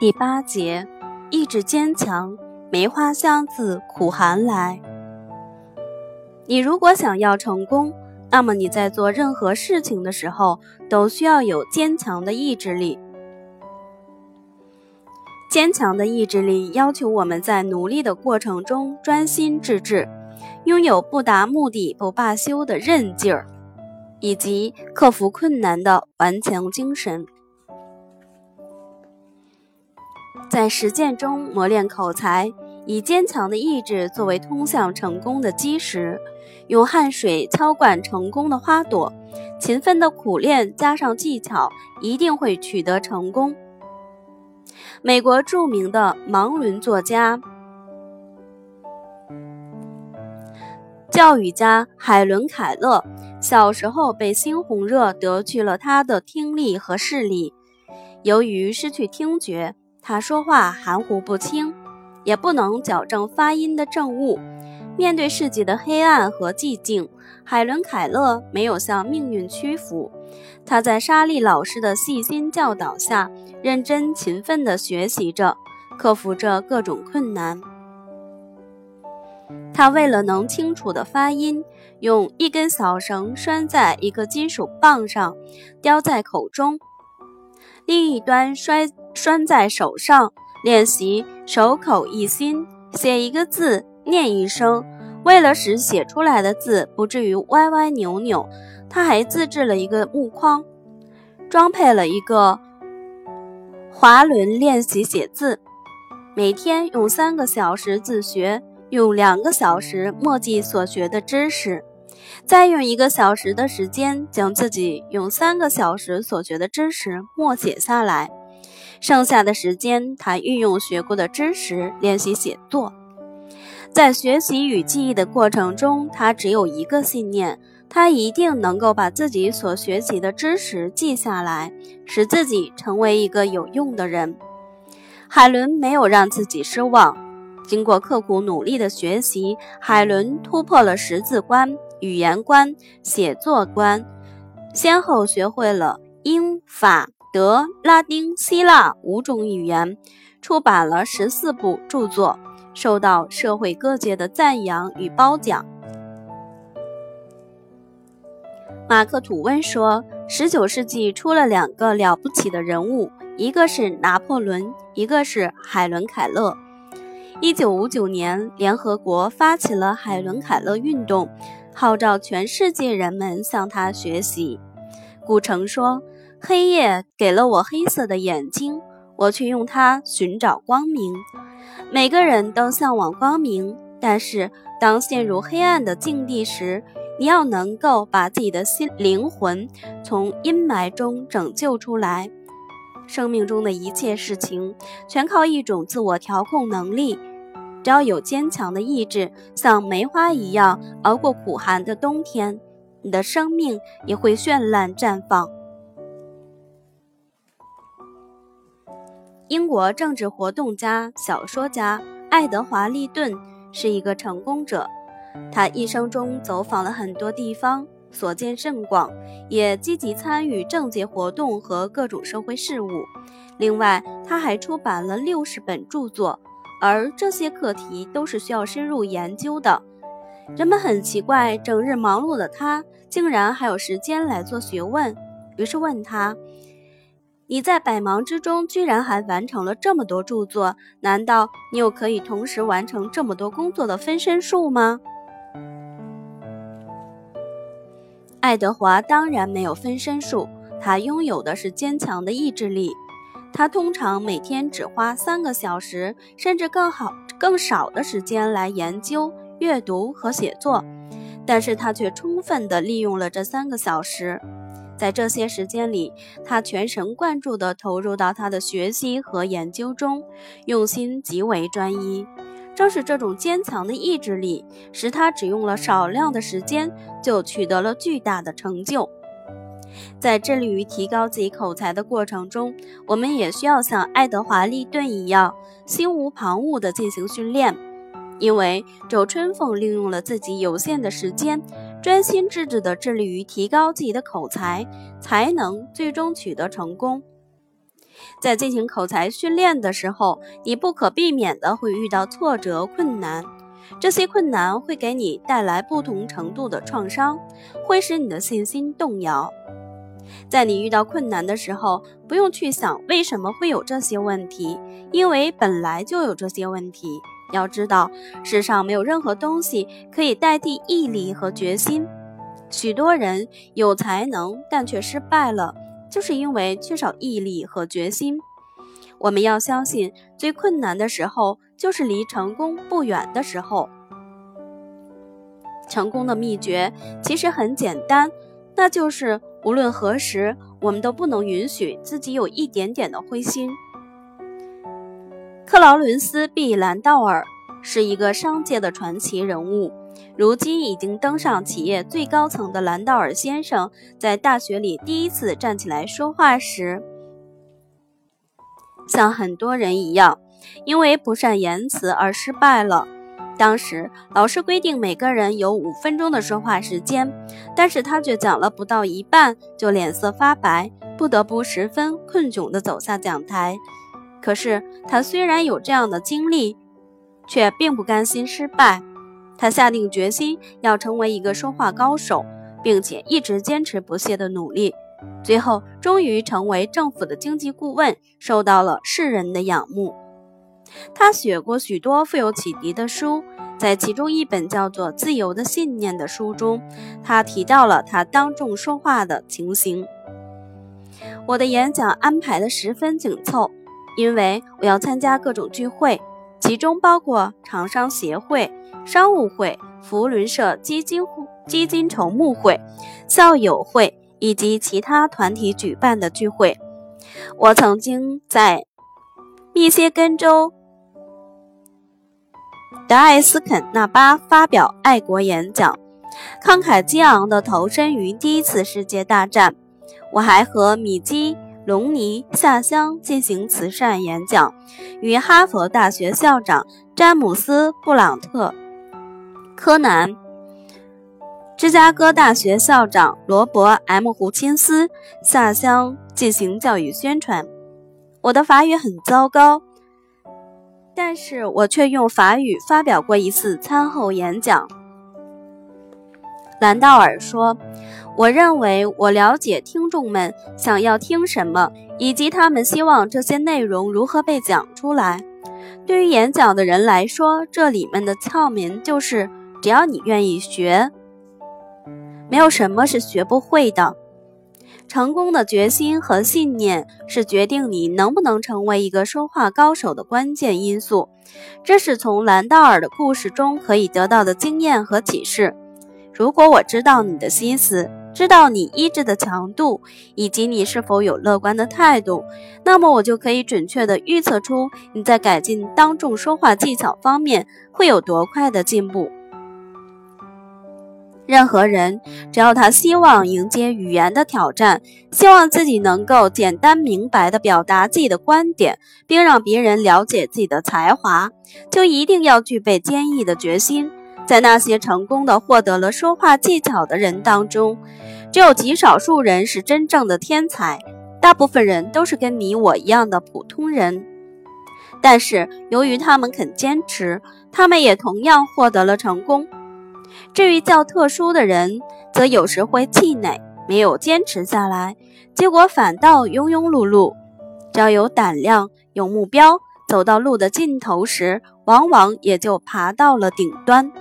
第八节，意志坚强，梅花香自苦寒来。你如果想要成功，那么你在做任何事情的时候，都需要有坚强的意志力。坚强的意志力要求我们在努力的过程中专心致志，拥有不达目的不罢休的韧劲儿，以及克服困难的顽强精神。在实践中磨练口才，以坚强的意志作为通向成功的基石，用汗水浇灌成功的花朵，勤奋的苦练加上技巧，一定会取得成功。美国著名的盲文作家、教育家海伦·凯勒，小时候被猩红热夺去了他的听力和视力，由于失去听觉。他说话含糊不清，也不能矫正发音的正误。面对世界的黑暗和寂静，海伦·凯勒没有向命运屈服。他在莎莉老师的细心教导下，认真勤奋地学习着，克服着各种困难。他为了能清楚地发音，用一根小绳拴在一个金属棒上，叼在口中，另一端摔。拴在手上，练习手口一心，写一个字，念一声。为了使写出来的字不至于歪歪扭扭，他还自制了一个木框，装配了一个滑轮练习写字。每天用三个小时自学，用两个小时默记所学的知识，再用一个小时的时间将自己用三个小时所学的知识默写下来。剩下的时间，他运用学过的知识练习写作。在学习与记忆的过程中，他只有一个信念：他一定能够把自己所学习的知识记下来，使自己成为一个有用的人。海伦没有让自己失望。经过刻苦努力的学习，海伦突破了识字关、语言关、写作关，先后学会了英法。德、拉丁、希腊五种语言，出版了十四部著作，受到社会各界的赞扬与褒奖。马克·吐温说：“十九世纪出了两个了不起的人物，一个是拿破仑，一个是海伦·凯勒。”一九五九年，联合国发起了海伦·凯勒运动，号召全世界人们向他学习。古城说。黑夜给了我黑色的眼睛，我却用它寻找光明。每个人都向往光明，但是当陷入黑暗的境地时，你要能够把自己的心灵魂从阴霾中拯救出来。生命中的一切事情全靠一种自我调控能力。只要有坚强的意志，像梅花一样熬过苦寒的冬天，你的生命也会绚烂绽放。英国政治活动家、小说家爱德华·利顿是一个成功者。他一生中走访了很多地方，所见甚广，也积极参与政界活动和各种社会事务。另外，他还出版了六十本著作，而这些课题都是需要深入研究的。人们很奇怪，整日忙碌的他竟然还有时间来做学问，于是问他。你在百忙之中居然还完成了这么多著作，难道你有可以同时完成这么多工作的分身术吗？爱德华当然没有分身术，他拥有的是坚强的意志力。他通常每天只花三个小时，甚至更好、更少的时间来研究、阅读和写作，但是他却充分地利用了这三个小时。在这些时间里，他全神贯注地投入到他的学习和研究中，用心极为专一。正是这种坚强的意志力，使他只用了少量的时间就取得了巨大的成就。在致力于提高自己口才的过程中，我们也需要像爱德华·利顿一样，心无旁骛地进行训练。因为周春凤利用了自己有限的时间。专心致志地致力于提高自己的口才，才能最终取得成功。在进行口才训练的时候，你不可避免的会遇到挫折、困难。这些困难会给你带来不同程度的创伤，会使你的信心动摇。在你遇到困难的时候，不用去想为什么会有这些问题，因为本来就有这些问题。要知道，世上没有任何东西可以代替毅力和决心。许多人有才能，但却失败了，就是因为缺少毅力和决心。我们要相信，最困难的时候就是离成功不远的时候。成功的秘诀其实很简单，那就是无论何时，我们都不能允许自己有一点点的灰心。克劳伦斯 ·B· 兰道尔是一个商界的传奇人物，如今已经登上企业最高层的兰道尔先生，在大学里第一次站起来说话时。像很多人一样，因为不善言辞而失败了。当时老师规定每个人有五分钟的说话时间，但是他却讲了不到一半就脸色发白，不得不十分困窘地走下讲台。可是他虽然有这样的经历，却并不甘心失败。他下定决心要成为一个说话高手，并且一直坚持不懈的努力。最后，终于成为政府的经济顾问，受到了世人的仰慕。他写过许多富有启迪的书，在其中一本叫做《自由的信念》的书中，他提到了他当众说话的情形。我的演讲安排的十分紧凑，因为我要参加各种聚会，其中包括厂商协会、商务会、福伦社基金基金筹募会、校友会。以及其他团体举办的聚会，我曾经在密歇根州德艾斯肯纳巴发表爱国演讲，慷慨激昂地投身于第一次世界大战。我还和米基隆尼下乡进行慈善演讲，与哈佛大学校长詹姆斯布朗特、柯南。芝加哥大学校长罗伯 ·M· 胡钦斯下乡进行教育宣传。我的法语很糟糕，但是我却用法语发表过一次餐后演讲。兰道尔说：“我认为我了解听众们想要听什么，以及他们希望这些内容如何被讲出来。对于演讲的人来说，这里面的窍门就是：只要你愿意学。”没有什么是学不会的。成功的决心和信念是决定你能不能成为一个说话高手的关键因素。这是从兰道尔的故事中可以得到的经验和启示。如果我知道你的心思，知道你意志的强度，以及你是否有乐观的态度，那么我就可以准确地预测出你在改进当众说话技巧方面会有多快的进步。任何人，只要他希望迎接语言的挑战，希望自己能够简单明白地表达自己的观点，并让别人了解自己的才华，就一定要具备坚毅的决心。在那些成功的获得了说话技巧的人当中，只有极少数人是真正的天才，大部分人都是跟你我一样的普通人。但是由于他们肯坚持，他们也同样获得了成功。至于较特殊的人，则有时会气馁，没有坚持下来，结果反倒庸庸碌碌。只要有胆量、有目标，走到路的尽头时，往往也就爬到了顶端。